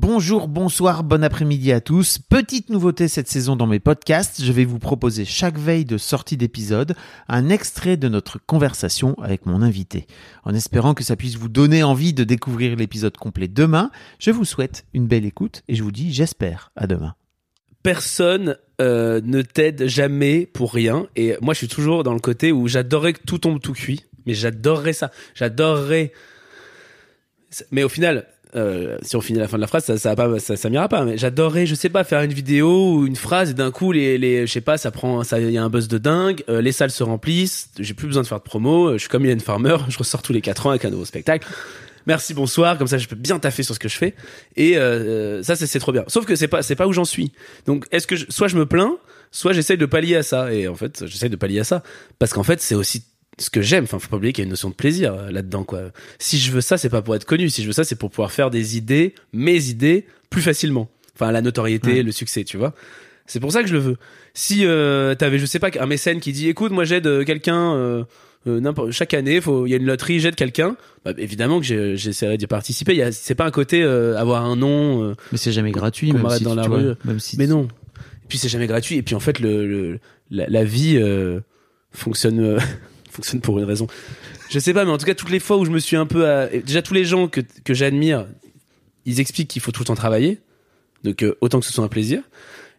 Bonjour, bonsoir, bon après-midi à tous. Petite nouveauté cette saison dans mes podcasts, je vais vous proposer chaque veille de sortie d'épisode un extrait de notre conversation avec mon invité. En espérant que ça puisse vous donner envie de découvrir l'épisode complet demain, je vous souhaite une belle écoute et je vous dis j'espère à demain. personne euh, ne t'aide jamais pour rien. Et moi, je suis toujours dans le côté où j'adorerais que tout tombe tout cuit. Mais j'adorerais ça. J'adorerais. Mais au final, euh, si on finit la fin de la phrase, ça, ça, ça, ça m'ira pas. Mais j'adorerais, je sais pas, faire une vidéo ou une phrase et d'un coup, les, les, je sais pas, ça prend, ça, il y a un buzz de dingue. euh, les salles se remplissent. J'ai plus besoin de faire de promo. euh, Je suis comme Hélène Farmer. Je ressors tous les quatre ans avec un nouveau spectacle. Merci, bonsoir. Comme ça, je peux bien taffer sur ce que je fais. Et euh, ça, c'est c'est trop bien. Sauf que c'est pas, c'est pas où j'en suis. Donc, est-ce que je- soit je me plains, soit j'essaye de pallier à ça. Et en fait, j'essaye de pallier à ça parce qu'en fait, c'est aussi ce que j'aime. Enfin, faut pas oublier qu'il y a une notion de plaisir euh, là-dedans, quoi. Si je veux ça, c'est pas pour être connu. Si je veux ça, c'est pour pouvoir faire des idées, mes idées, plus facilement. Enfin, la notoriété, le succès, tu vois. C'est pour ça que je le veux. Si euh, t'avais, je sais pas, un mécène qui dit, écoute, moi j'aide euh, quelqu'un. Euh, n'importe- chaque année, faut, il y a une loterie, j'aide quelqu'un. Bah, évidemment que j'essaierai d'y participer. Il C'est pas un côté avoir un nom. Mais c'est jamais gratuit, même si, dans la vois, rue. même si mais non. Et puis c'est jamais gratuit. Et puis en fait, le, le- la, la vie fonctionne fonctionne pour une raison. Je sais pas, mais en tout cas, toutes les fois où je me suis un peu, déjà tous les gens que que j'admire, ils expliquent qu'il faut tout le temps travailler. Donc euh, autant que ce soit un plaisir.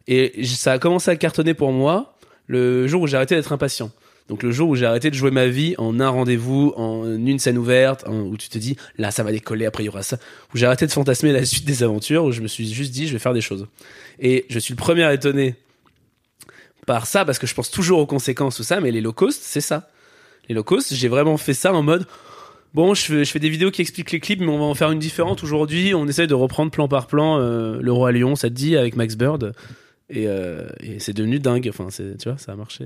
Et ça a commencé à cartonner pour moi le jour où j'ai arrêté d'être impatient. Donc le jour où j'ai arrêté de jouer ma vie en un rendez-vous, en une scène ouverte, où tu te dis là ça va décoller, après il y aura ça, où j'ai arrêté de fantasmer la suite des aventures, où je me suis juste dit je vais faire des choses. Et je suis le premier à étonner par ça parce que je pense toujours aux conséquences tout ça, mais les low cost c'est ça. Les low cost, j'ai vraiment fait ça en mode bon je fais, des vidéos qui expliquent les clips, mais on va en faire une différente aujourd'hui. On essaye de reprendre plan par plan euh, le roi lion, ça te dit avec Max Bird. Et, euh, c'est devenu dingue. Enfin, tu vois, ça a marché.